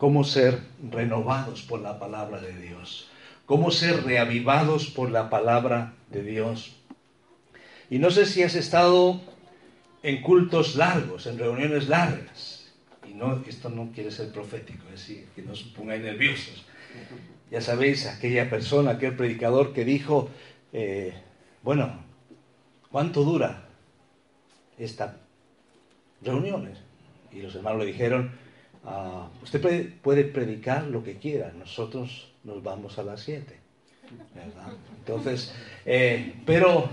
cómo ser renovados por la palabra de Dios, cómo ser reavivados por la palabra de Dios. Y no sé si has estado en cultos largos, en reuniones largas, y no, esto no quiere ser profético, es decir, que no pongáis nerviosos. Ya sabéis, aquella persona, aquel predicador que dijo, eh, bueno, ¿cuánto dura esta reuniones? Y los hermanos le dijeron, Ah, usted puede, predicar lo que quiera, nosotros nos vamos a las 7. Entonces, eh, pero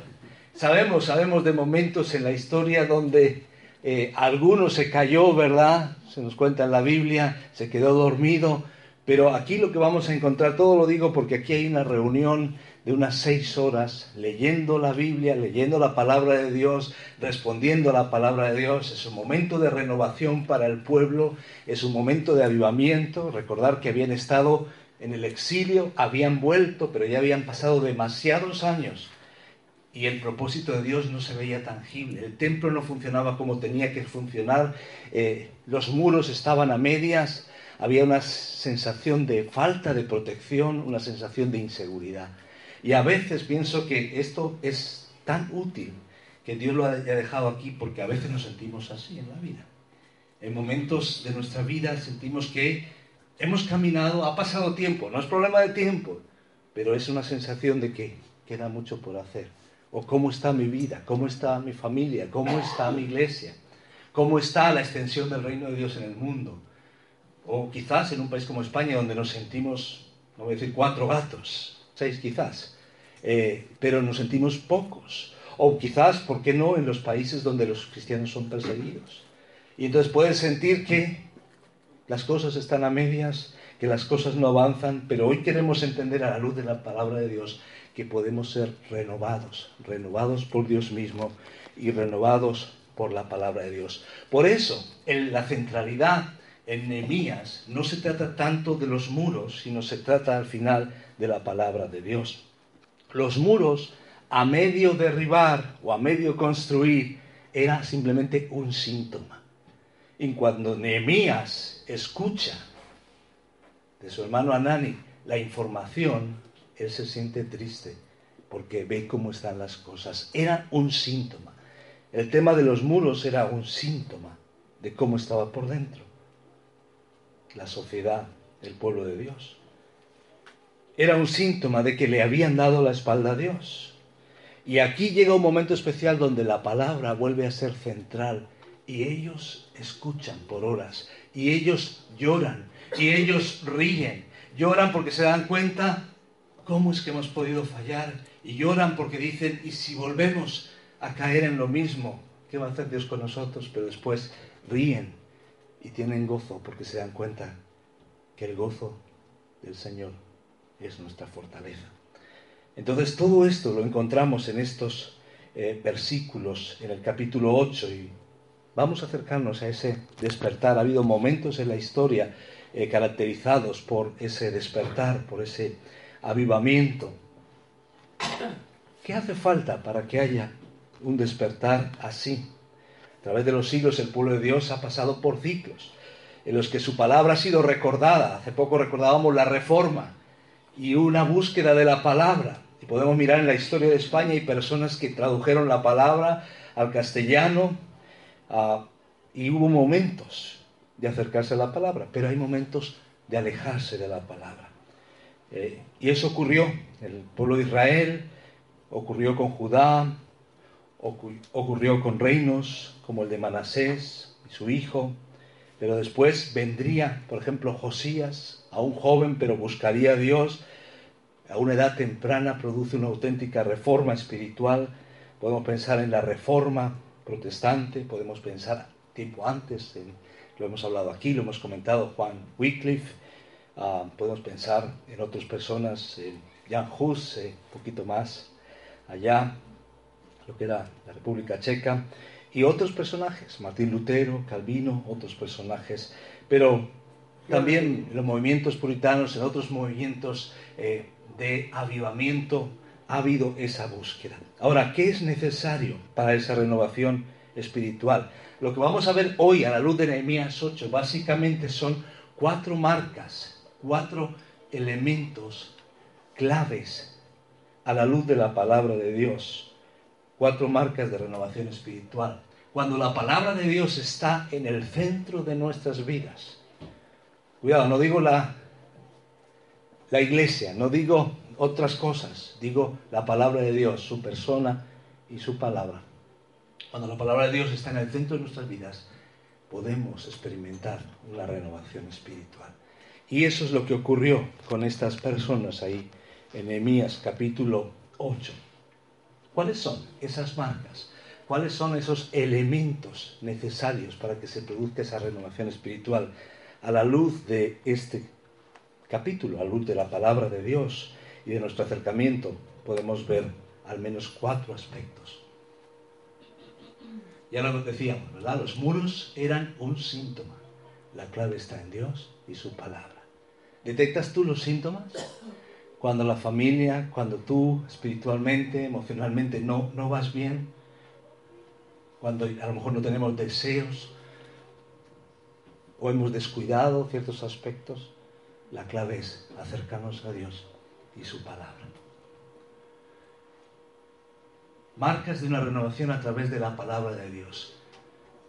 sabemos, sabemos de momentos en la historia donde eh, alguno se cayó, ¿verdad? Se nos cuenta en la Biblia, se quedó dormido, pero aquí lo que vamos a encontrar, todo lo digo porque aquí hay una reunión de unas seis horas leyendo la Biblia, leyendo la palabra de Dios, respondiendo a la palabra de Dios. Es un momento de renovación para el pueblo, es un momento de avivamiento. Recordar que habían estado en el exilio, habían vuelto, pero ya habían pasado demasiados años y el propósito de Dios no se veía tangible. El templo no funcionaba como tenía que funcionar, eh, los muros estaban a medias, había una sensación de falta de protección, una sensación de inseguridad. Y a veces pienso que esto es tan útil que Dios lo haya dejado aquí porque a veces nos sentimos así en la vida. En momentos de nuestra vida sentimos que hemos caminado, ha pasado tiempo, no es problema de tiempo, pero es una sensación de que queda mucho por hacer. O cómo está mi vida, cómo está mi familia, cómo está mi iglesia, cómo está la extensión del reino de Dios en el mundo. O quizás en un país como España donde nos sentimos, no voy a decir cuatro gatos, seis quizás, eh, pero nos sentimos pocos. O quizás, ¿por qué no?, en los países donde los cristianos son perseguidos. Y entonces puedes sentir que las cosas están a medias, que las cosas no avanzan, pero hoy queremos entender a la luz de la palabra de Dios que podemos ser renovados, renovados por Dios mismo y renovados por la palabra de Dios. Por eso, en la centralidad en Nehemías no se trata tanto de los muros, sino se trata al final de la palabra de Dios. Los muros, a medio derribar o a medio construir, era simplemente un síntoma. Y cuando Nehemías escucha de su hermano Anani la información, él se siente triste porque ve cómo están las cosas. Era un síntoma. El tema de los muros era un síntoma de cómo estaba por dentro la sociedad, el pueblo de Dios. Era un síntoma de que le habían dado la espalda a Dios. Y aquí llega un momento especial donde la palabra vuelve a ser central y ellos escuchan por horas y ellos lloran y ellos ríen. Lloran porque se dan cuenta cómo es que hemos podido fallar y lloran porque dicen, ¿y si volvemos a caer en lo mismo? ¿Qué va a hacer Dios con nosotros? Pero después ríen y tienen gozo porque se dan cuenta que el gozo del Señor es nuestra fortaleza. Entonces todo esto lo encontramos en estos eh, versículos, en el capítulo 8, y vamos a acercarnos a ese despertar. Ha habido momentos en la historia eh, caracterizados por ese despertar, por ese avivamiento. ¿Qué hace falta para que haya un despertar así? Través de los siglos el pueblo de Dios ha pasado por ciclos en los que su palabra ha sido recordada. Hace poco recordábamos la reforma y una búsqueda de la palabra. Y podemos mirar en la historia de España y personas que tradujeron la palabra al castellano ah, y hubo momentos de acercarse a la palabra, pero hay momentos de alejarse de la palabra. Eh, y eso ocurrió el pueblo de Israel, ocurrió con Judá, ocurrió con reinos como el de Manasés y su hijo, pero después vendría, por ejemplo, Josías, a un joven, pero buscaría a Dios, a una edad temprana produce una auténtica reforma espiritual. Podemos pensar en la reforma protestante, podemos pensar tiempo antes en lo hemos hablado aquí, lo hemos comentado Juan Wycliffe, ah, podemos pensar en otras personas, Jan Hus, un poquito más allá, lo que era la República Checa, y otros personajes, Martín Lutero, Calvino, otros personajes, pero también los movimientos puritanos, en otros movimientos eh, de avivamiento, ha habido esa búsqueda. Ahora, ¿qué es necesario para esa renovación espiritual? Lo que vamos a ver hoy a la luz de Nehemías 8 básicamente son cuatro marcas, cuatro elementos claves a la luz de la palabra de Dios. Cuatro marcas de renovación espiritual. Cuando la palabra de Dios está en el centro de nuestras vidas. Cuidado, no digo la, la iglesia, no digo otras cosas, digo la palabra de Dios, su persona y su palabra. Cuando la palabra de Dios está en el centro de nuestras vidas, podemos experimentar una renovación espiritual. Y eso es lo que ocurrió con estas personas ahí en Nehemías capítulo 8. ¿Cuáles son esas marcas? ¿Cuáles son esos elementos necesarios para que se produzca esa renovación espiritual? A la luz de este capítulo, a la luz de la palabra de Dios y de nuestro acercamiento, podemos ver al menos cuatro aspectos. Ya lo decíamos, ¿verdad? Los muros eran un síntoma. La clave está en Dios y su palabra. ¿Detectas tú los síntomas? Cuando la familia, cuando tú espiritualmente, emocionalmente no, no vas bien, cuando a lo mejor no tenemos deseos o hemos descuidado ciertos aspectos, la clave es acercarnos a Dios y su palabra. Marcas de una renovación a través de la palabra de Dios.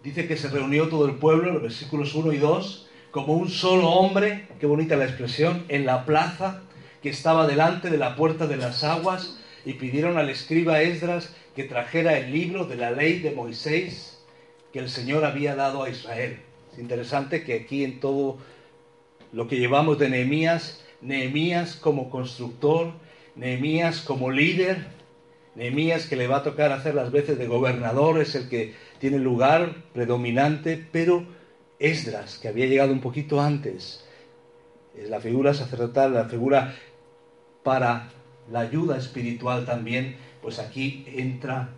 Dice que se reunió todo el pueblo, los versículos 1 y 2, como un solo hombre, qué bonita la expresión, en la plaza que estaba delante de la puerta de las aguas y pidieron al escriba Esdras que trajera el libro de la ley de Moisés que el Señor había dado a Israel. Es interesante que aquí en todo lo que llevamos de Nehemías, Nehemías como constructor, Nehemías como líder, Nehemías que le va a tocar hacer las veces de gobernador, es el que tiene lugar predominante, pero Esdras, que había llegado un poquito antes, es la figura sacerdotal, la figura para la ayuda espiritual también, pues aquí entra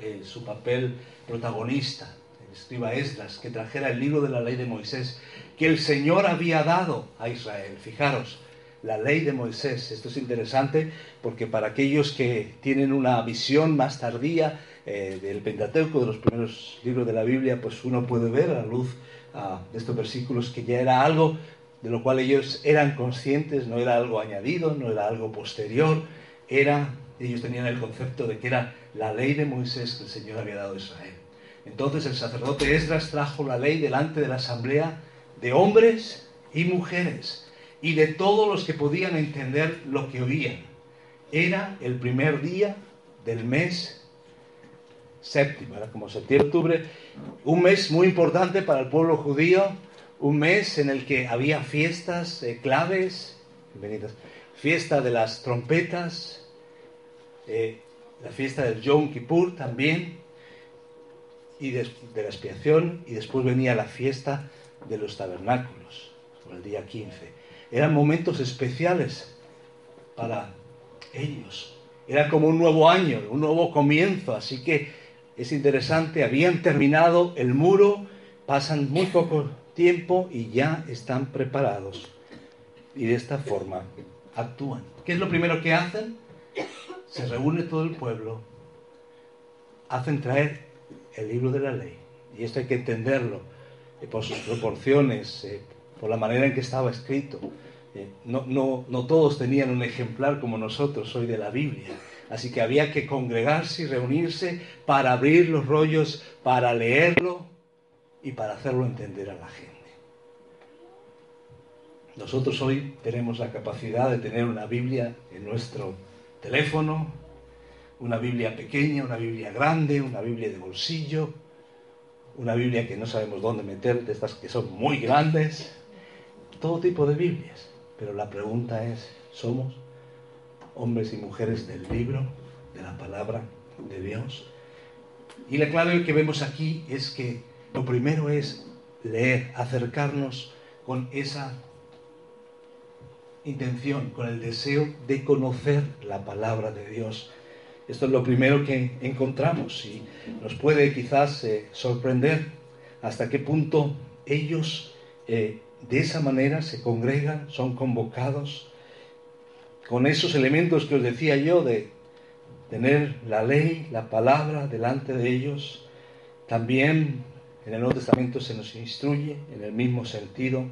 eh, su papel protagonista, el escriba Esdras, que trajera el libro de la ley de Moisés, que el Señor había dado a Israel. Fijaros, la ley de Moisés. Esto es interesante porque para aquellos que tienen una visión más tardía eh, del Pentateuco, de los primeros libros de la Biblia, pues uno puede ver a la luz de estos versículos que ya era algo de lo cual ellos eran conscientes, no era algo añadido, no era algo posterior, era, ellos tenían el concepto de que era la ley de Moisés que el Señor había dado a Israel. Entonces el sacerdote Esdras trajo la ley delante de la asamblea de hombres y mujeres y de todos los que podían entender lo que oían. Era el primer día del mes séptimo, era como septiembre-octubre, un mes muy importante para el pueblo judío, un mes en el que había fiestas eh, claves, fiesta de las trompetas, eh, la fiesta del Yom Kippur también, y de, la expiación, y después venía la fiesta de los tabernáculos, el día 15 eran momentos especiales para ellos. Era como un nuevo año, un nuevo comienzo, así que es interesante, habían terminado el muro, pasan muy poco tiempo y ya están preparados. Y de esta forma actúan. ¿Qué es lo primero que hacen? Se reúne todo el pueblo, hacen traer el libro de la ley. Y esto hay que entenderlo eh, por sus proporciones, eh, por la manera en que estaba escrito. Eh, no, no, no todos tenían un ejemplar como nosotros hoy de la Biblia. Así que había que congregarse y reunirse para abrir los rollos, para leerlo y para hacerlo entender a la gente. Nosotros hoy tenemos la capacidad de tener una Biblia en nuestro teléfono, una Biblia pequeña, una Biblia grande, una Biblia de bolsillo, una Biblia que no sabemos dónde meter, de estas que son muy grandes, todo tipo de Biblias. Pero la pregunta es, ¿somos hombres y mujeres del libro, de la palabra de Dios? Y la clave que vemos aquí es que lo primero es leer, acercarnos con esa intención, con el deseo de conocer la palabra de Dios. Esto es lo primero que encontramos y nos puede quizás eh, sorprender hasta qué punto ellos eh, de esa manera se congregan, son convocados con esos elementos que os decía yo de tener la ley, la palabra delante de ellos. También en el Nuevo Testamento se nos instruye en el mismo sentido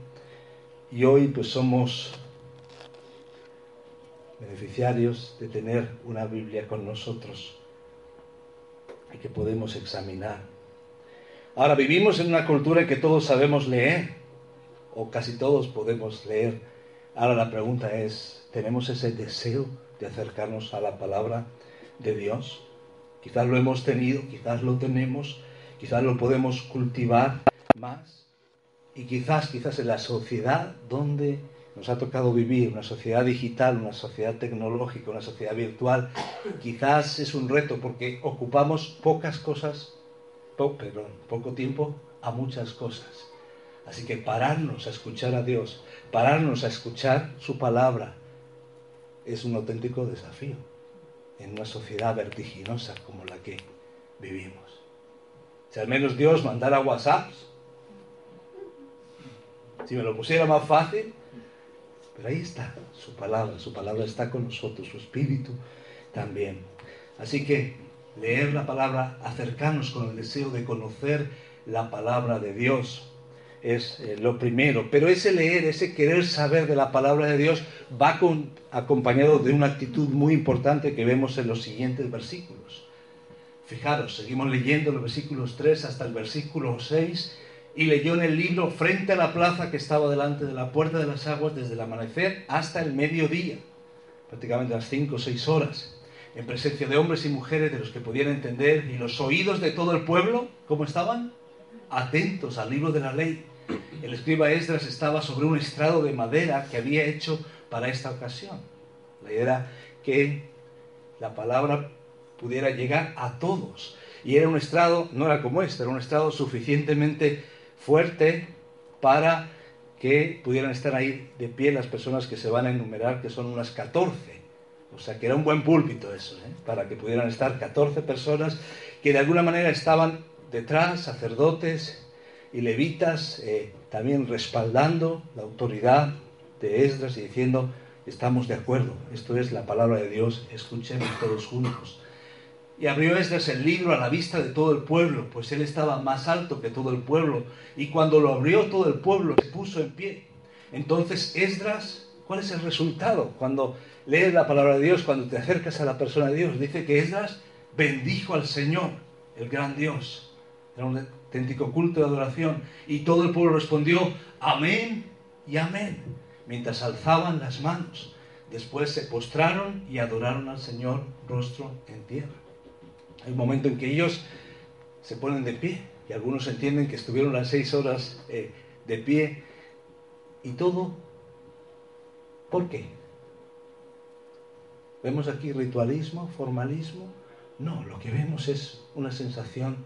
y hoy pues somos beneficiarios de tener una Biblia con nosotros y que podemos examinar. Ahora vivimos en una cultura en que todos sabemos leer, o casi todos podemos leer. Ahora la pregunta es, ¿tenemos ese deseo de acercarnos a la palabra de Dios? Quizás lo hemos tenido, quizás lo tenemos, quizás lo podemos cultivar más. Y quizás, quizás en la sociedad donde nos ha tocado vivir, una sociedad digital, una sociedad tecnológica, una sociedad virtual, quizás es un reto porque ocupamos pocas cosas, perdón, poco tiempo a muchas cosas. Así que pararnos a escuchar a Dios, pararnos a escuchar su palabra, es un auténtico desafío en una sociedad vertiginosa como la que vivimos. Si al menos Dios mandara WhatsApp, si me lo pusiera más fácil, pero ahí está su palabra, su palabra está con nosotros, su espíritu también. Así que leer la palabra, acercarnos con el deseo de conocer la palabra de Dios es eh, lo primero. Pero ese leer, ese querer saber de la palabra de Dios va acompañado de una actitud muy importante que vemos en los siguientes versículos. Fijaros, seguimos leyendo los versículos 3 hasta el versículo 6 y leyó en el libro frente a la plaza que estaba delante de la puerta de las aguas desde el amanecer hasta el mediodía, prácticamente las cinco o seis horas, en presencia de hombres y mujeres de los que podían entender y los oídos de todo el pueblo, ¿cómo estaban? Atentos al libro de la ley. El escriba Esdras estaba sobre un estrado de madera que había hecho para esta ocasión. La idea era que la palabra pudiera llegar a todos. Y era un estrado, no era como este, era un estrado suficientemente fuerte para que pudieran estar ahí de pie las personas que se van a enumerar, que son unas 14. O sea que era un buen púlpito eso, ¿eh? para que pudieran estar 14 personas que de alguna manera estaban detrás, sacerdotes y levitas, eh, también respaldando la autoridad de Esdras y diciendo, estamos de acuerdo, esto es la palabra de Dios, escuchemos todos juntos. Y abrió Esdras el libro a la vista de todo el pueblo, pues él estaba más alto que todo el pueblo. Y cuando lo abrió todo el pueblo se puso en pie. Entonces Esdras, ¿cuál es el resultado? Cuando lees la palabra de Dios, cuando te acercas a la persona de Dios, dice que Esdras bendijo al Señor, el gran Dios. Era un auténtico culto de adoración. Y todo el pueblo respondió, amén y amén, mientras alzaban las manos. Después se postraron y adoraron al Señor rostro en tierra. Momento en que ellos se ponen de pie y algunos entienden que estuvieron las seis horas eh, de pie y todo. ¿Por qué? ¿Vemos aquí ritualismo, formalismo? No, lo que vemos es una sensación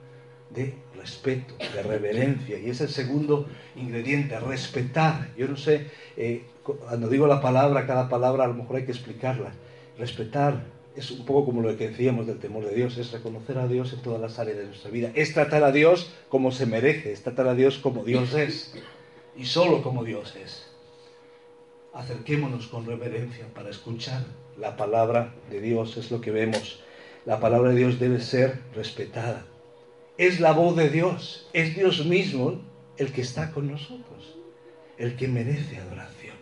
de respeto, de reverencia. Y es el segundo ingrediente, respetar. Yo no sé, eh, cuando digo la palabra, cada palabra a lo mejor hay que explicarla. Respetar es un poco como lo que decíamos del temor de Dios, es reconocer a Dios en todas las áreas de nuestra vida, es tratar a Dios como se merece, es tratar a Dios como Dios es y solo como Dios es. Acerquémonos con reverencia para escuchar la palabra de Dios, es lo que vemos. La palabra de Dios debe ser respetada. Es la voz de Dios, es Dios mismo el que está con nosotros, el que merece adoración.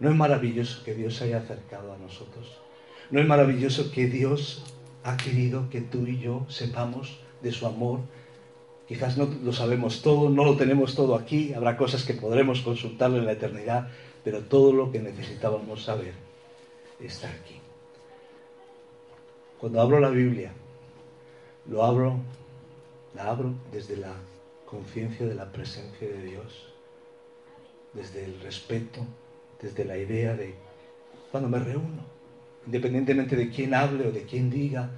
¿No es maravilloso que Dios se haya acercado a nosotros? ¿No es maravilloso que Dios ha querido que tú y yo sepamos de su amor? Quizás no lo sabemos todo, no lo tenemos todo aquí, habrá cosas que podremos consultarlo en la eternidad, pero todo lo que necesitábamos saber está aquí. Cuando abro la Biblia, lo abro, la abro desde la conciencia de la presencia de Dios, desde el respeto, desde la idea de cuando me reúno independientemente de quién hable o de quién diga,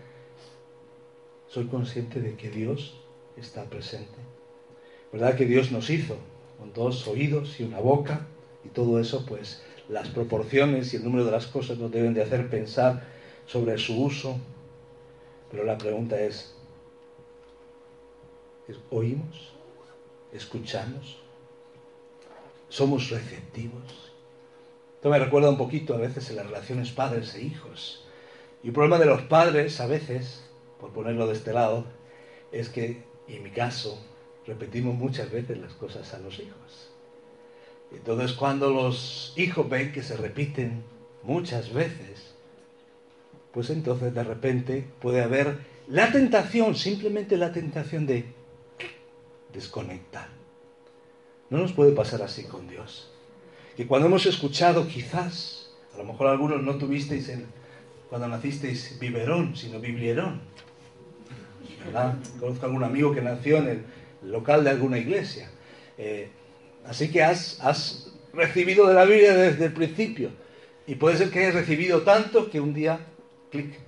soy consciente de que Dios está presente. ¿Verdad que Dios nos hizo? con dos oídos y una boca, y todo eso, pues las proporciones y el número de las cosas nos deben de hacer pensar sobre su uso. Pero la pregunta es, ¿oímos? ¿Escuchamos? ¿Somos receptivos? Esto me recuerda un poquito a veces en las relaciones padres e hijos. Y el problema de los padres, a veces, por ponerlo de este lado, es que, en mi caso, repetimos muchas veces las cosas a los hijos. Entonces, cuando los hijos ven que se repiten muchas veces, pues entonces de repente puede haber la tentación, simplemente la tentación de desconectar. No nos puede pasar así con Dios. Que cuando hemos escuchado, quizás, a lo mejor algunos no tuvisteis el, cuando nacisteis biberón, sino biblierón. ¿verdad? Conozco a algún amigo que nació en el local de alguna iglesia. Eh, así que has, has recibido de la Biblia desde el principio. Y puede ser que hayas recibido tanto que un día, clic,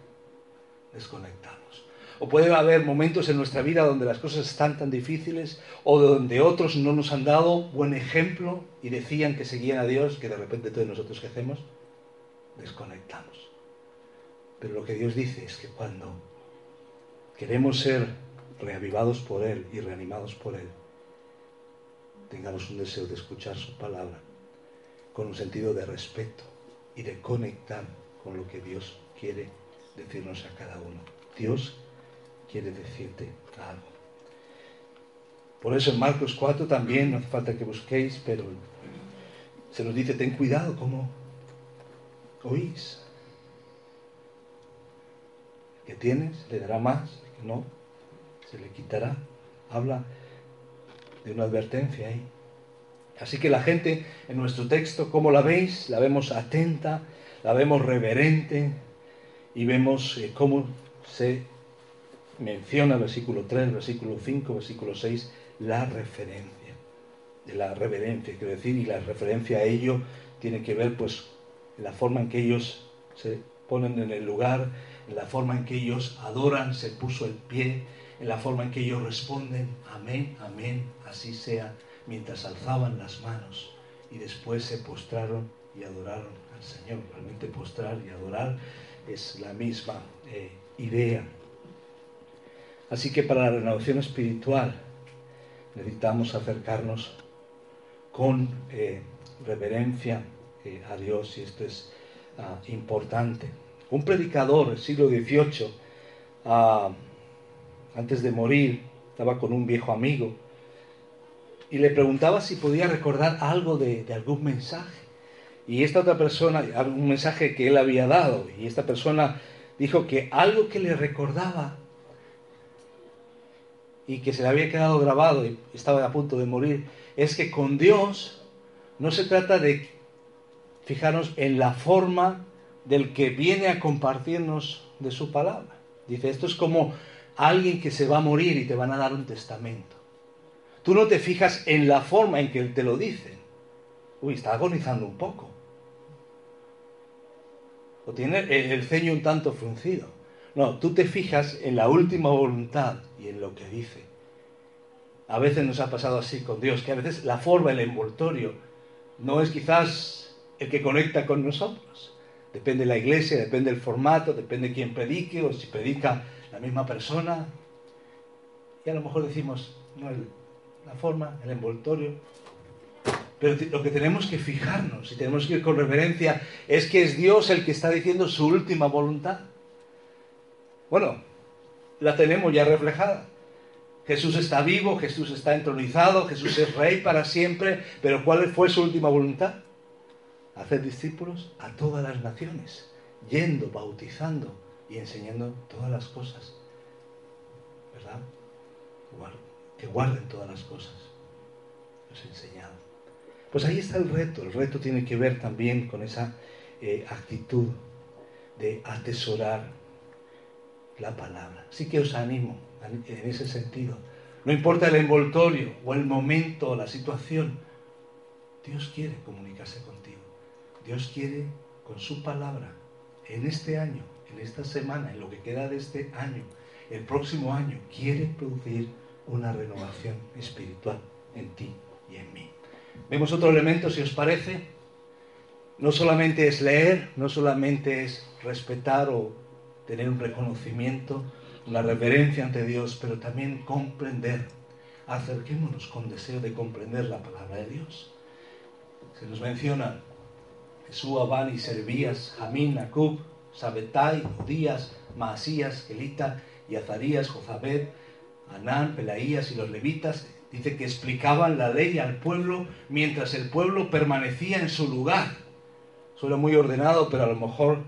desconectamos. O puede haber momentos en nuestra vida donde las cosas están tan difíciles o donde otros no nos han dado buen ejemplo y decían que seguían a Dios, que de repente todos nosotros que hacemos, desconectamos. Pero lo que Dios dice es que cuando queremos ser reavivados por Él y reanimados por Él, tengamos un deseo de escuchar su palabra con un sentido de respeto y de conectar con lo que Dios quiere decirnos a cada uno. Dios quiere decirte algo. Por eso en Marcos 4 también, no hace falta que busquéis, pero se nos dice, ten cuidado como oís. que tienes le dará más, que no, se le quitará. Habla de una advertencia ahí. Así que la gente en nuestro texto, ¿cómo la veis? La vemos atenta, la vemos reverente y vemos eh, cómo se menciona versículo 3, versículo 5, versículo 6, la referencia, de la reverencia, quiero decir, y la referencia a ello tiene que ver pues en la forma en que ellos se ponen en el lugar, en la forma en que ellos adoran, se puso el pie, en la forma en que ellos responden, amén, amén, así sea, mientras alzaban las manos y después se postraron y adoraron al Señor. Realmente postrar y adorar es la misma eh, idea. Así que para la renovación espiritual necesitamos acercarnos con eh, reverencia eh, a Dios y esto es ah, importante. Un predicador del siglo XVIII, ah, antes de morir, estaba con un viejo amigo y le preguntaba si podía recordar algo de, algún mensaje. Y esta otra persona, algún mensaje que él había dado, y esta persona dijo que algo que le recordaba y que se le había quedado grabado y estaba a punto de morir, es que con Dios no se trata de fijarnos en la forma del que viene a compartirnos de su palabra. Dice, esto es como alguien que se va a morir y te van a dar un testamento. Tú no te fijas en la forma en que te lo dice. Uy, está agonizando un poco. O tiene el ceño un tanto fruncido. No, tú te fijas en la última voluntad y en lo que dice. A veces nos ha pasado así con Dios, que a veces la forma, el envoltorio, no es quizás el que conecta con nosotros. Depende de la iglesia, depende del formato, depende de quién predique o si predica la misma persona. Y a lo mejor decimos, no, la forma, el envoltorio. Pero lo que tenemos que fijarnos y tenemos que ir con reverencia es que es Dios el que está diciendo su última voluntad. Bueno, la tenemos ya reflejada. Jesús está vivo, Jesús está entronizado, Jesús es rey para siempre, pero ¿cuál fue su última voluntad? Hacer discípulos a todas las naciones, yendo, bautizando y enseñando todas las cosas. ¿Verdad? Que guarden todas las cosas. Los he enseñado. Pues ahí está el reto. El reto tiene que ver también con esa eh, actitud de atesorar la palabra. Así que os animo en ese sentido. No importa el envoltorio o el momento o la situación, Dios quiere comunicarse contigo. Dios quiere con su palabra en este año, en esta semana, en lo que queda de este año, el próximo año, quiere producir una renovación espiritual en ti y en mí. Vemos otro elemento, si os parece. No solamente es leer, no solamente es respetar o tener un reconocimiento, una reverencia ante Dios, pero también comprender. Acerquémonos con deseo de comprender la palabra de Dios. Se nos menciona Jesús, Abán y Servías, Jamín, Acub, Sabetai, Díaz, Maasías, Gelita y Azarías, Jozabed, Anán, Pelaías y los levitas, dice que explicaban la ley al pueblo mientras el pueblo permanecía en su lugar. Suena muy ordenado, pero a lo mejor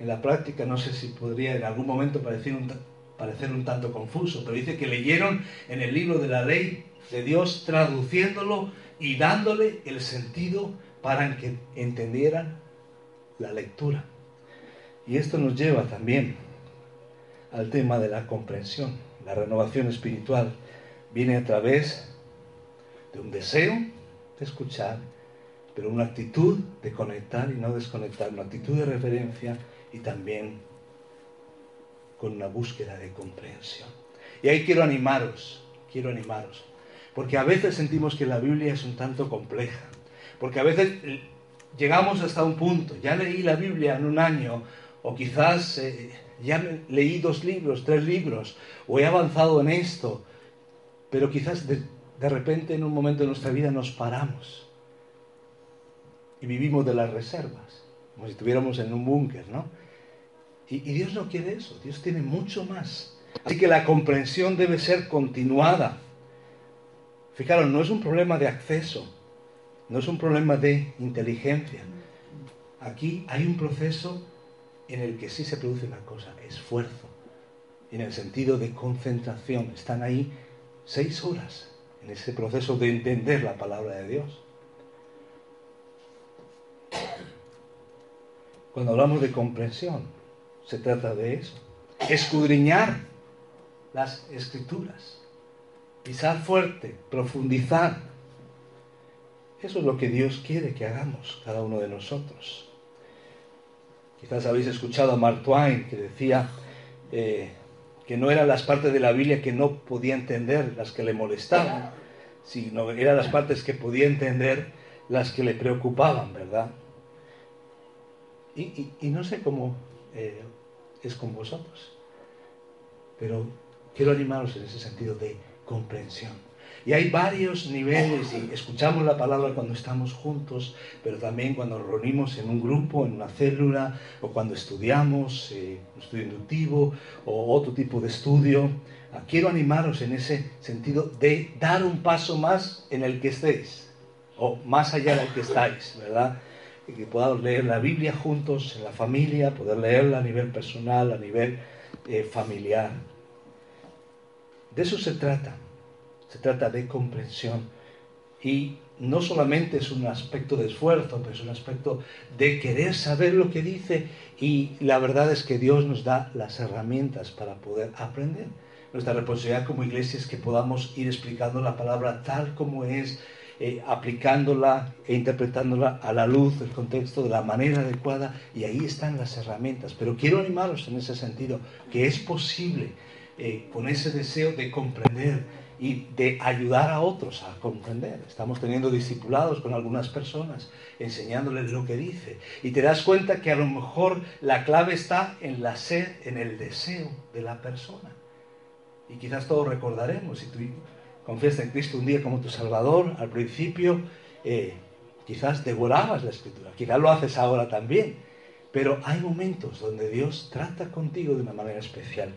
en la práctica no sé si podría en algún momento parecer un, parecer un tanto confuso, pero dice que leyeron en el libro de la ley de Dios traduciéndolo y dándole el sentido para que entendieran la lectura. Y esto nos lleva también al tema de la comprensión. La renovación espiritual viene a través de un deseo de escuchar, pero una actitud de conectar y no desconectar, una actitud de referencia y también con una búsqueda de comprensión. Y ahí quiero animaros, quiero animaros, porque a veces sentimos que la Biblia es un tanto compleja, porque a veces llegamos hasta un punto, ya leí la Biblia en un año, o quizás eh, ya leí dos libros, tres libros, o he avanzado en esto, pero quizás de, repente en un momento de nuestra vida nos paramos y vivimos de las reservas, como si estuviéramos en un búnker, ¿no? Y, Dios no quiere eso, Dios tiene mucho más. Así que la comprensión debe ser continuada. Fijaros, no es un problema de acceso, no es un problema de inteligencia. Aquí hay un proceso en el que sí se produce una cosa, esfuerzo, en el sentido de concentración. Están ahí seis horas en ese proceso de entender la palabra de Dios. Cuando hablamos de comprensión, se trata de eso. Escudriñar las escrituras, pisar fuerte, profundizar. Eso es lo que Dios quiere que hagamos cada uno de nosotros. Quizás habéis escuchado a Mark Twain que decía eh, que no eran las partes de la Biblia que no podía entender las que le molestaban, sino eran las partes que podía entender las que le preocupaban, ¿verdad? Y, no sé cómo eh, es con vosotros, pero quiero animaros en ese sentido de comprensión. Y hay varios niveles y escuchamos la palabra cuando estamos juntos, pero también cuando nos reunimos en un grupo, en una célula, o cuando estudiamos, eh, un estudio inductivo o otro tipo de estudio. Ah, quiero animaros en ese sentido de dar un paso más en el que estéis, o más allá del que estáis, ¿verdad? Y que podamos leer la Biblia juntos, en la familia, poder leerla a nivel personal, a nivel eh, familiar. De eso se trata se trata de comprensión. Y no solamente es un aspecto de esfuerzo, pero es un aspecto de querer saber lo que dice y la verdad es que Dios nos da las herramientas para poder aprender. Nuestra responsabilidad como iglesia es que podamos ir explicando la palabra tal como es, eh, aplicándola e interpretándola a la luz del contexto de la manera adecuada y ahí están las herramientas. Pero quiero animaros en ese sentido, que es posible eh, con ese deseo de comprender, y de ayudar a otros a comprender. Estamos teniendo discipulados con algunas personas, enseñándoles lo que dice. Y te das cuenta que a lo mejor la clave está en la sed, en el deseo de la persona. Y quizás todos recordaremos, si tú confiesas en Cristo un día como tu Salvador, al principio eh, quizás devorabas la Escritura, quizás lo haces ahora también. Pero hay momentos donde Dios trata contigo de una manera especial.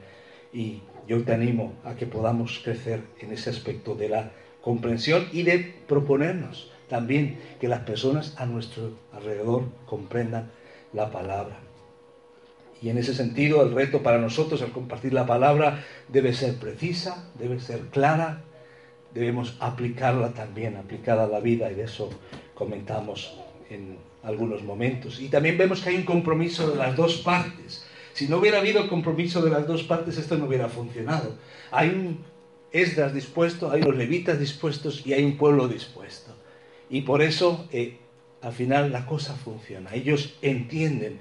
Y yo te animo a que podamos crecer en ese aspecto de la comprensión y de proponernos también que las personas a nuestro alrededor comprendan la palabra. Y en ese sentido, el reto para nosotros al compartir la palabra debe ser precisa, debe ser clara, debemos aplicarla también, aplicada a la vida, y de eso comentamos en algunos momentos. Y también vemos que hay un compromiso de las dos partes. Si no hubiera habido compromiso de las dos partes, esto no hubiera funcionado. Hay un Esdras dispuesto, hay los levitas dispuestos y hay un pueblo dispuesto. Y por eso, eh, al final, la cosa funciona. Ellos entienden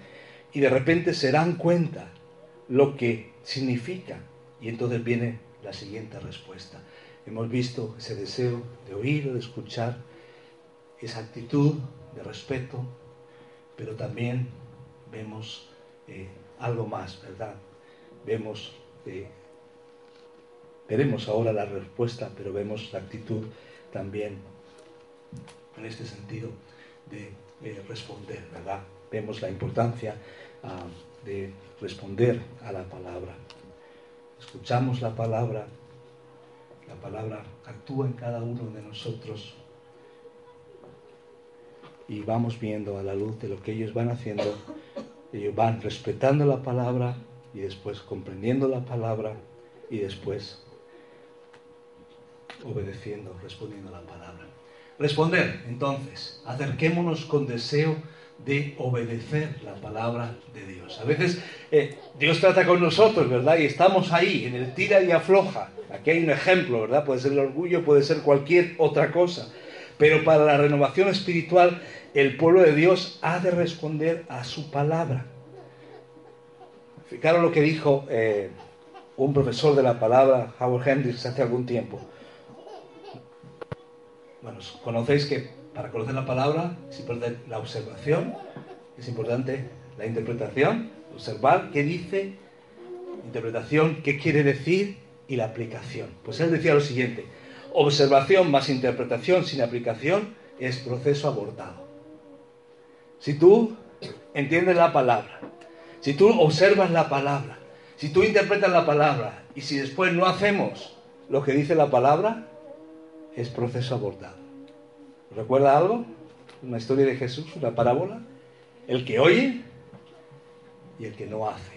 y de repente se dan cuenta lo que significa. Y entonces viene la siguiente respuesta. Hemos visto ese deseo de oír de escuchar esa actitud de respeto, pero también vemos eh, algo más, ¿verdad? Vemos, eh, veremos ahora la respuesta, pero vemos la actitud también en este sentido de responder, ¿verdad? Vemos la importancia ah, de responder a la palabra. Escuchamos la palabra, la palabra actúa en cada uno de nosotros y vamos viendo a la luz de lo que ellos van haciendo, ellos van respetando la palabra y después comprendiendo la palabra y después obedeciendo, respondiendo a la palabra. Responder, entonces, acerquémonos con deseo de obedecer la palabra de Dios. A veces eh, Dios trata con nosotros, ¿verdad? Y estamos ahí, en el tira y afloja. Aquí hay un ejemplo, ¿verdad? Puede ser el orgullo, puede ser cualquier otra cosa. Pero para la renovación espiritual, el pueblo de Dios ha de responder a su palabra. Fijaros lo que dijo eh, un profesor de la palabra, Howard Hendricks, hace algún tiempo. Bueno, conocéis que para conocer la palabra es importante la observación, es importante la interpretación, observar qué dice, interpretación, qué quiere decir y la aplicación. Pues él decía lo siguiente, observación más interpretación sin aplicación es proceso abortado. Si tú entiendes la palabra, si tú observas la palabra, si tú interpretas la palabra y si después no hacemos lo que dice la palabra, es proceso abortado. ¿Recuerda algo? Una historia de Jesús, una parábola. El que oye y el que no hace.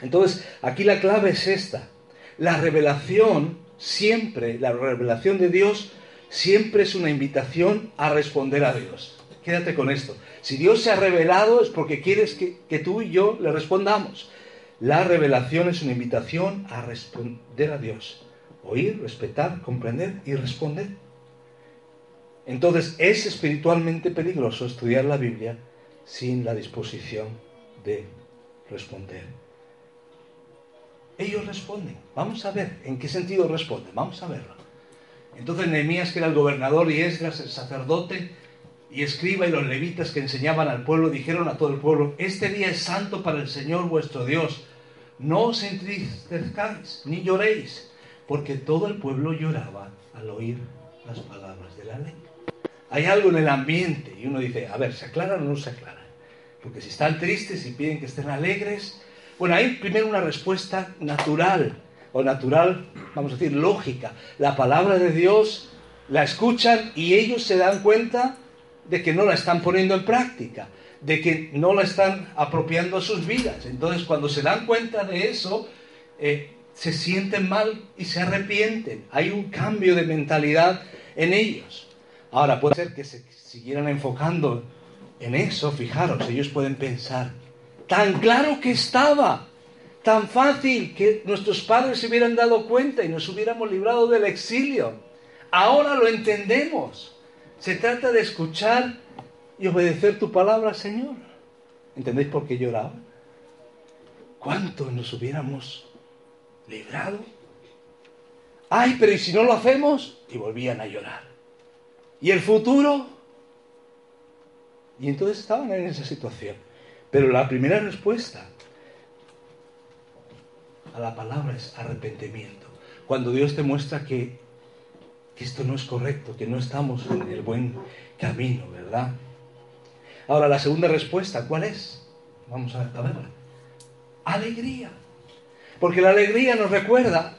Entonces, aquí la clave es esta. La revelación siempre, la revelación de Dios siempre es una invitación a responder a Dios. Quédate con esto. Si Dios se ha revelado es porque quieres que, que tú y yo le respondamos. La revelación es una invitación a responder a Dios. Oír, respetar, comprender y responder. Entonces es espiritualmente peligroso estudiar la Biblia sin la disposición de responder. Ellos responden. Vamos a ver en qué sentido responden. Vamos a verlo. Entonces Nehemías, que era el gobernador, y Esdras, el sacerdote, y escriba y los levitas que enseñaban al pueblo, dijeron a todo el pueblo, este día es santo para el Señor vuestro Dios. No os entristezcáis ni lloréis, porque todo el pueblo lloraba al oír las palabras de la ley hay algo en el ambiente y uno dice, a ver, ¿se aclaran o no se aclaran? Porque si están tristes y piden que estén alegres, bueno, hay primero una respuesta natural, o natural, vamos a decir, lógica. La palabra de Dios la escuchan y ellos se dan cuenta de que no la están poniendo en práctica, de que no la están apropiando a sus vidas. Entonces, cuando se dan cuenta de eso, eh, se sienten mal y se arrepienten. Hay un cambio de mentalidad en ellos. Ahora, puede ser que se siguieran enfocando en eso, fijaros, ellos pueden pensar, tan claro que estaba, tan fácil que nuestros padres se hubieran dado cuenta y nos hubiéramos librado del exilio. Ahora lo entendemos. Se trata de escuchar y obedecer tu palabra, Señor. ¿Entendéis por qué lloraba? ¿Cuánto nos hubiéramos librado? Ay, pero ¿y si no lo hacemos? Y volvían a llorar. ¿Y el futuro? Y entonces estaban en esa situación. Pero la primera respuesta a la palabra es arrepentimiento. Cuando Dios te muestra que, esto no es correcto, que no estamos en el buen camino, ¿verdad? Ahora, la segunda respuesta, ¿cuál es? Vamos a, verla. Alegría. Porque la alegría nos recuerda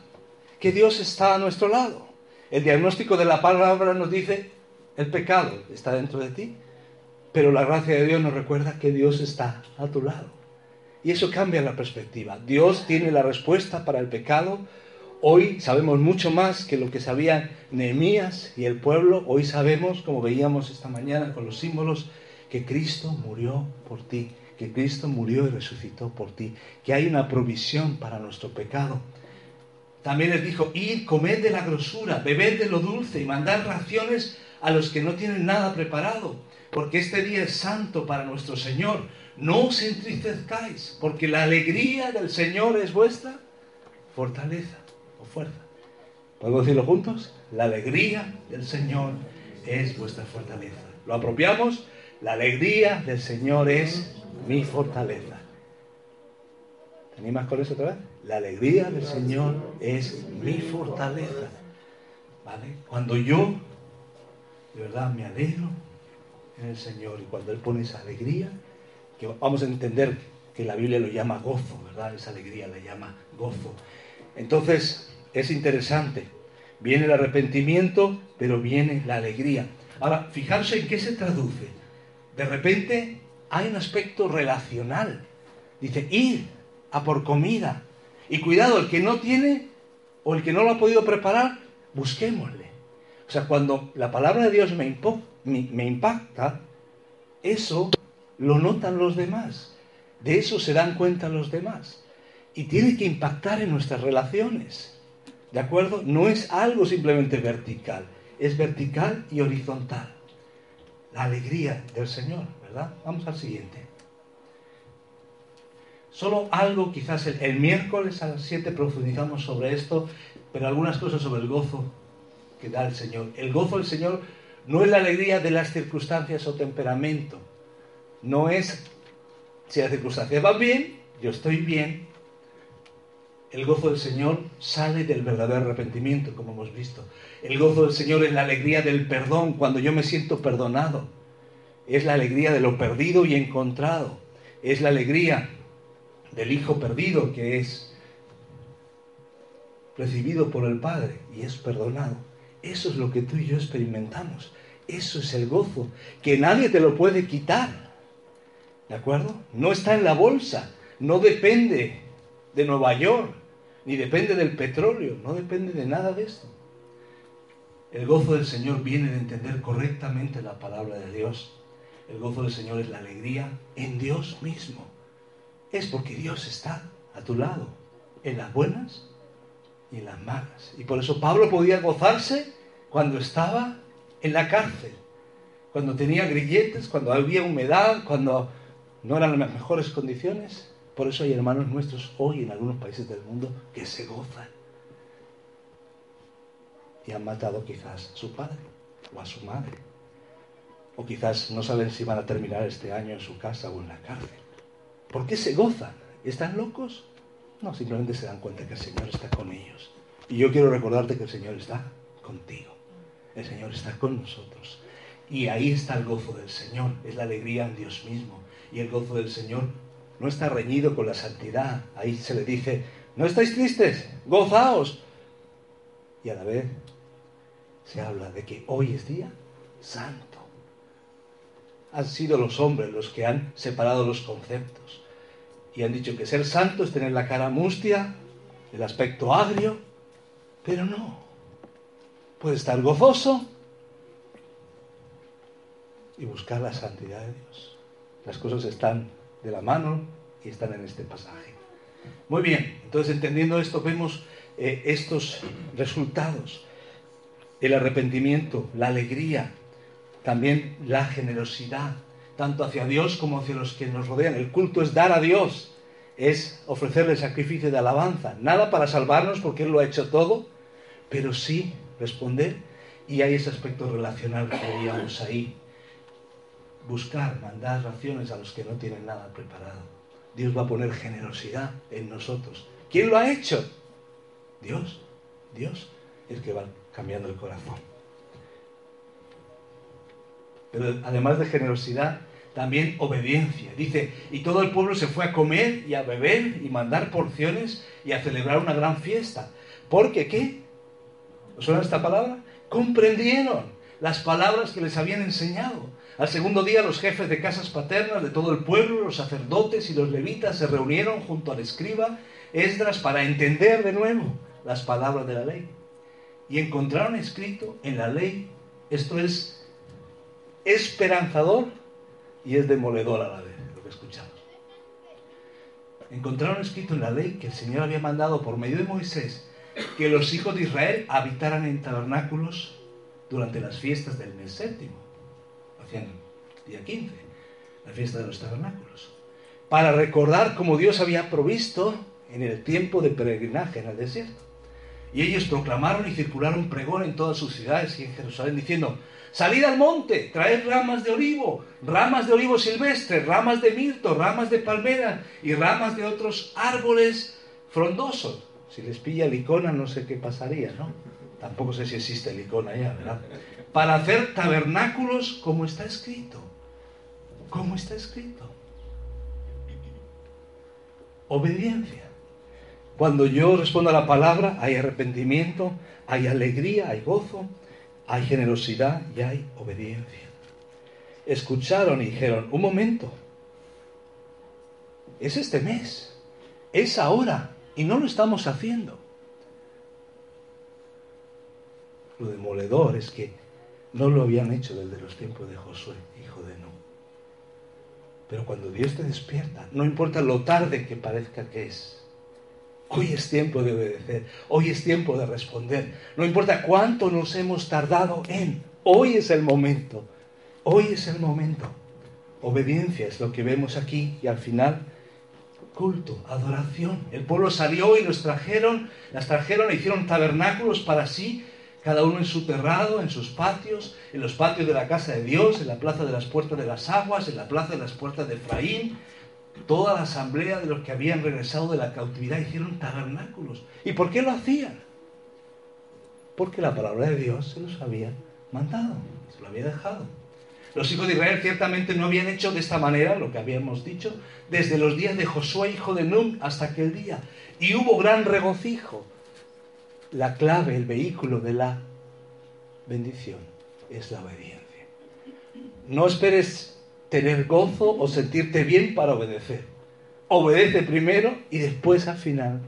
que Dios está a nuestro lado. El diagnóstico de la palabra nos dice, el pecado está dentro de ti, pero la gracia de Dios nos recuerda que Dios está a tu lado. Y eso cambia la perspectiva. Dios tiene la respuesta para el pecado. Hoy sabemos mucho más que lo que sabían Nehemías y el pueblo. Hoy sabemos, como veíamos esta mañana con los símbolos, que Cristo murió por ti, que Cristo murió y resucitó por ti, que hay una provisión para nuestro pecado. También les dijo, id, comed de la grosura, bebed de lo dulce y mandad raciones a los que no tienen nada preparado, porque este día es santo para nuestro Señor. No os entristezcáis, porque la alegría del Señor es vuestra fortaleza o fuerza. ¿Podemos decirlo juntos? La alegría del Señor es vuestra fortaleza. Lo apropiamos. La alegría del Señor es mi fortaleza. ¿Te animas con eso otra vez? La alegría del Señor es mi fortaleza. ¿Vale? Cuando yo de verdad me alegro en el Señor y cuando Él pone esa alegría, que vamos a entender que la Biblia lo llama gozo, ¿verdad? Esa alegría la llama gozo. Entonces, es interesante. Viene el arrepentimiento, pero viene la alegría. Ahora, fijarse en qué se traduce. De repente hay un aspecto relacional. Dice, ir a por comida. Y cuidado, el que no tiene o el que no lo ha podido preparar, busquémosle. O sea, cuando la palabra de Dios me, impacta, eso lo notan los demás. De eso se dan cuenta los demás. Y tiene que impactar en nuestras relaciones. ¿De acuerdo? No es algo simplemente vertical, es vertical y horizontal. La alegría del Señor, ¿verdad? Vamos al siguiente. Solo algo, quizás el, miércoles a las 7 profundizamos sobre esto, pero algunas cosas sobre el gozo que da el Señor. El gozo del Señor no es la alegría de las circunstancias o temperamento. No es, si las circunstancias van bien, yo estoy bien. El gozo del Señor sale del verdadero arrepentimiento, como hemos visto. El gozo del Señor es la alegría del perdón, cuando yo me siento perdonado. Es la alegría de lo perdido y encontrado. Es la alegría del hijo perdido que es recibido por el Padre y es perdonado. Eso es lo que tú y yo experimentamos. Eso es el gozo, que nadie te lo puede quitar. ¿De acuerdo? No está en la bolsa, no depende de Nueva York, ni depende del petróleo, no depende de nada de esto. El gozo del Señor viene de entender correctamente la palabra de Dios. El gozo del Señor es la alegría en Dios mismo. Es porque Dios está a tu lado, en las buenas y en las malas. Y por eso Pablo podía gozarse cuando estaba en la cárcel, cuando tenía grilletes, cuando había humedad, cuando no eran las mejores condiciones. Por eso hay hermanos nuestros hoy en algunos países del mundo que se gozan. Y han matado quizás a su padre o a su madre. O quizás no saben si van a terminar este año en su casa o en la cárcel. ¿Por qué se gozan? ¿Están locos? No, simplemente se dan cuenta que el Señor está con ellos. Y yo quiero recordarte que el Señor está contigo. El Señor está con nosotros. Y ahí está el gozo del Señor. Es la alegría en Dios mismo. Y el gozo del Señor no está reñido con la santidad. Ahí se le dice, no estáis tristes, gozaos. Y a la vez se habla de que hoy es día santo. Han sido los hombres los que han separado los conceptos y han dicho que ser santo es tener la cara mustia, el aspecto agrio, pero no. Puede estar gozoso y buscar la santidad de Dios. Las cosas están de la mano y están en este pasaje. Muy bien, entonces entendiendo esto vemos eh, estos resultados. El arrepentimiento, la alegría, también la generosidad, tanto hacia Dios como hacia los que nos rodean. El culto es dar a Dios, es ofrecerle sacrificio de alabanza. Nada para salvarnos porque Él lo ha hecho todo, pero sí responder. Y hay ese aspecto relacional que veíamos ahí. Buscar, mandar raciones a los que no tienen nada preparado. Dios va a poner generosidad en nosotros. ¿Quién lo ha hecho? Dios. Dios el que va cambiando el corazón. Pero además de generosidad, también obediencia. Dice, y todo el pueblo se fue a comer y a beber y mandar porciones y a celebrar una gran fiesta. Porque qué? ¿Os suena esta palabra? Comprendieron las palabras que les habían enseñado. Al segundo día los jefes de casas paternas de todo el pueblo, los sacerdotes y los levitas se reunieron junto al escriba Esdras para entender de nuevo las palabras de la ley. Y encontraron escrito en la ley, esto es esperanzador y es demoledor a la vez, lo que escuchamos. Encontraron escrito en la ley que el Señor había mandado por medio de Moisés que los hijos de Israel habitaran en tabernáculos durante las fiestas del mes séptimo. Hacían día 15, la fiesta de los tabernáculos. Para recordar cómo Dios había provisto en el tiempo de peregrinaje en el desierto. Y ellos proclamaron y circularon pregón en todas sus ciudades y en Jerusalén diciendo, salid al monte, traed ramas de olivo, ramas de olivo silvestre, ramas de mirto, ramas de palmera y ramas de otros árboles frondosos. Si les pilla el icona no sé qué pasaría, ¿no? Tampoco sé si existe el icona ya, ¿verdad? Para hacer tabernáculos como está escrito. Como está escrito. Obediencia. Cuando yo respondo a la palabra, hay arrepentimiento, hay alegría, hay gozo, hay generosidad y hay obediencia. Escucharon y dijeron, un momento, es este mes, es ahora, y no lo estamos haciendo. Lo demoledor es que no lo habían hecho desde los tiempos de Josué, hijo de Nun. Pero cuando Dios te despierta, no importa lo tarde que parezca que es, Hoy es tiempo de obedecer, hoy es tiempo de responder. No importa cuánto nos hemos tardado en, hoy es el momento, hoy es el momento. Obediencia es lo que vemos aquí y al final culto, adoración. El pueblo salió y nos trajeron, las trajeron e hicieron tabernáculos para sí, cada uno en su terrado, en sus patios, en los patios de la casa de Dios, en la plaza de las puertas de las aguas, en la plaza de las puertas de Efraín, toda la asamblea de los que habían regresado de la cautividad hicieron tabernáculos. ¿Y por qué lo hacían? Porque la palabra de Dios se los había mandado, se lo había dejado. Los hijos de Israel ciertamente no habían hecho de esta manera lo que habíamos dicho desde los días de Josué, hijo de Nun, hasta aquel día. Y hubo gran regocijo. La clave, el vehículo de la bendición es la obediencia. No esperes tener gozo o sentirte bien para obedecer. Obedece primero y después al final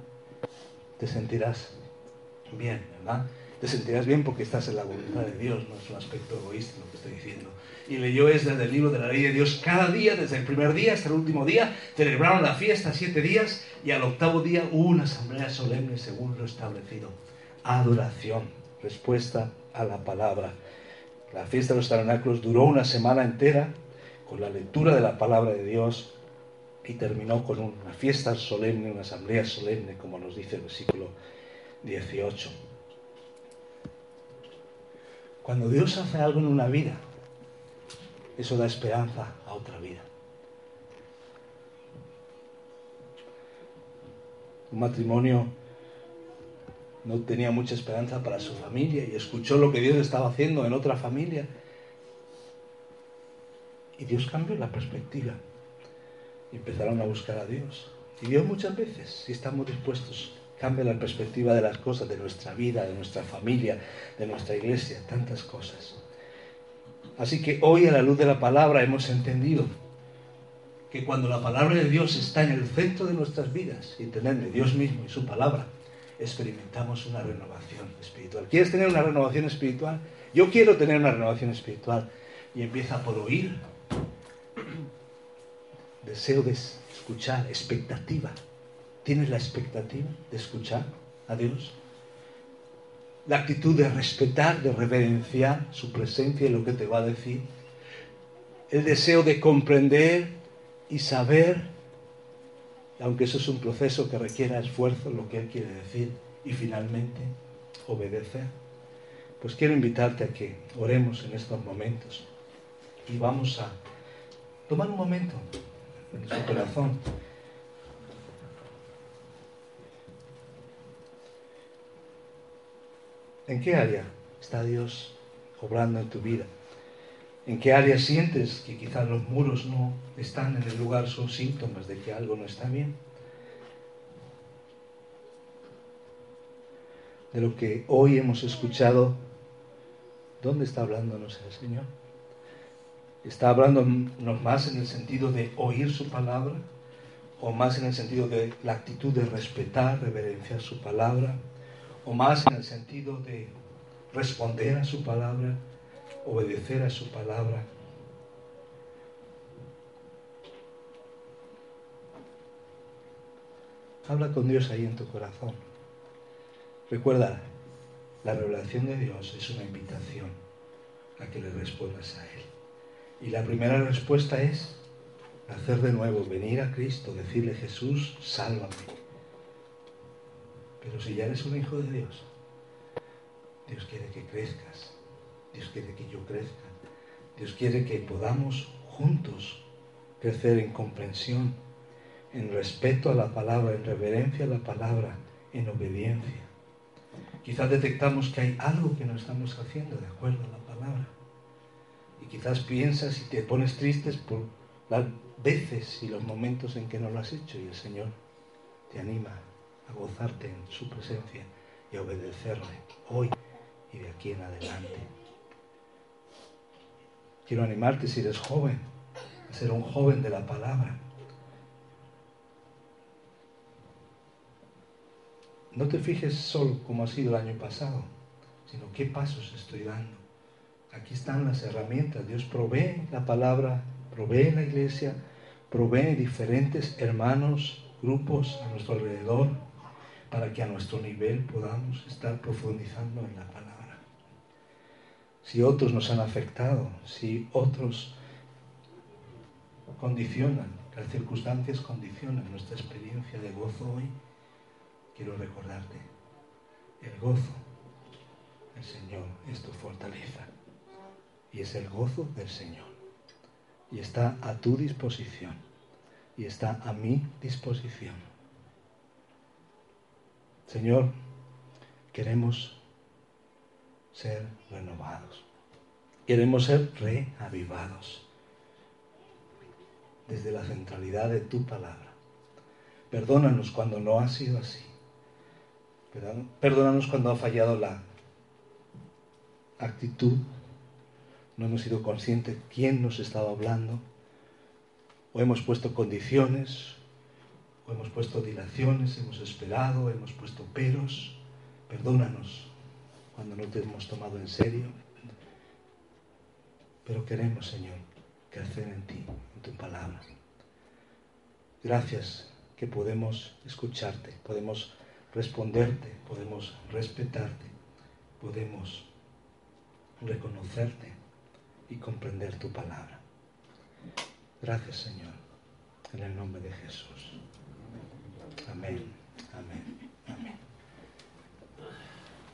te sentirás bien, ¿verdad? Te sentirás bien porque estás en la voluntad de Dios, no es un aspecto egoísta lo que estoy diciendo. Y leyó es desde el libro de la ley de Dios cada día, desde el primer día hasta el último día, celebraron la fiesta siete días y al octavo día hubo una asamblea solemne según lo establecido. Adoración, respuesta a la palabra. La fiesta de los tabernáculos duró una semana entera con la lectura de la palabra de Dios y terminó con una fiesta solemne, una asamblea solemne, como nos dice el versículo 18. Cuando Dios hace algo en una vida, eso da esperanza a otra vida. Un matrimonio no tenía mucha esperanza para su familia y escuchó lo que Dios estaba haciendo en otra familia y Dios cambió la perspectiva. Empezaron a buscar a Dios. Y Dios muchas veces, si estamos dispuestos, cambia la perspectiva de las cosas, de nuestra vida, de nuestra familia, de nuestra iglesia, tantas cosas. Así que hoy a la luz de la palabra hemos entendido que cuando la palabra de Dios está en el centro de nuestras vidas, y tenerle Dios mismo y su palabra, experimentamos una renovación espiritual. ¿Quieres tener una renovación espiritual? Yo quiero tener una renovación espiritual. Y empieza por oír deseo de escuchar, expectativa. ¿Tienes la expectativa de escuchar a Dios? La actitud de respetar, de reverenciar su presencia y lo que te va a decir. El deseo de comprender y saber, aunque eso es un proceso que requiera esfuerzo, lo que Él quiere decir. Y finalmente, obedecer. Pues quiero invitarte a que oremos en estos momentos y vamos a tomar un momento en su corazón. ¿En qué área está Dios obrando en tu vida? ¿En qué área sientes que quizás los muros no están en el lugar? Son síntomas de que algo no está bien. De lo que hoy hemos escuchado, ¿dónde está hablándonos el Señor? Está hablándonos más en el sentido de oír su palabra o más en el sentido de la actitud de respetar, reverenciar su palabra o más en el sentido de responder a su palabra, obedecer a su palabra. Habla con Dios ahí en tu corazón. Recuerda, la revelación de Dios es una invitación a que le respondas a Él. Y la primera respuesta es hacer de nuevo, venir a Cristo, decirle Jesús, sálvame. Pero si ya eres un hijo de Dios, Dios quiere que crezcas. Dios quiere que yo crezca. Dios quiere que podamos juntos crecer en comprensión, en respeto a la palabra, en reverencia a la palabra, en obediencia. Quizás detectamos que hay algo que no estamos haciendo de acuerdo a la palabra. Quizás piensas y te pones tristes por las veces y los momentos en que no lo has hecho y el Señor te anima a gozarte en su presencia y a obedecerle hoy y de aquí en adelante. Quiero animarte si eres joven, a ser un joven de la palabra. No te fijes solo como ha sido el año pasado, sino qué pasos estoy dando. Aquí están las herramientas. Dios provee la palabra, provee la iglesia, provee diferentes hermanos, grupos a nuestro alrededor, para que a nuestro nivel podamos estar profundizando en la palabra. Si otros nos han afectado, si otros condicionan, las circunstancias condicionan nuestra experiencia de gozo hoy, quiero recordarte, el gozo del Señor es tu fortaleza y es el gozo del Señor y está a tu disposición y está a mi disposición. Señor, queremos ser renovados. Queremos ser reavivados desde la centralidad de tu palabra. Perdónanos cuando no ha sido así. Perdónanos cuando ha fallado la actitud. No hemos sido conscientes quién nos estaba hablando. O hemos puesto condiciones, o hemos puesto dilaciones, hemos esperado, hemos puesto peros. Perdónanos cuando no te hemos tomado en serio. Pero queremos, Señor, crecer en ti, en tu palabra. Gracias que podemos escucharte, podemos responderte, podemos respetarte, podemos reconocerte y comprender tu palabra. Gracias, Señor, en el nombre de Jesús. Amén, amén, amén.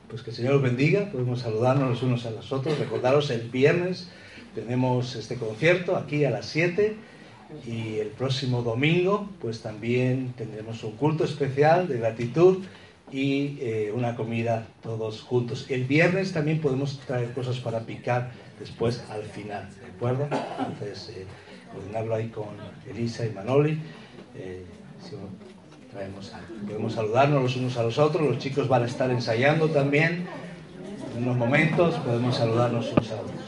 Pues que el Señor os bendiga, podemos saludarnos los unos a los otros, recordaros el viernes tenemos este concierto aquí a las 7 y el próximo domingo pues también tendremos un culto especial de gratitud y eh, una comida todos juntos. El viernes también podemos traer cosas para picar después al final, ¿de acuerdo? Entonces, eh, coordinarlo ahí con Elisa y Manoli. Eh, traemos, podemos saludarnos los unos a los otros, los chicos van a estar ensayando también. En unos momentos podemos saludarnos unos a otros.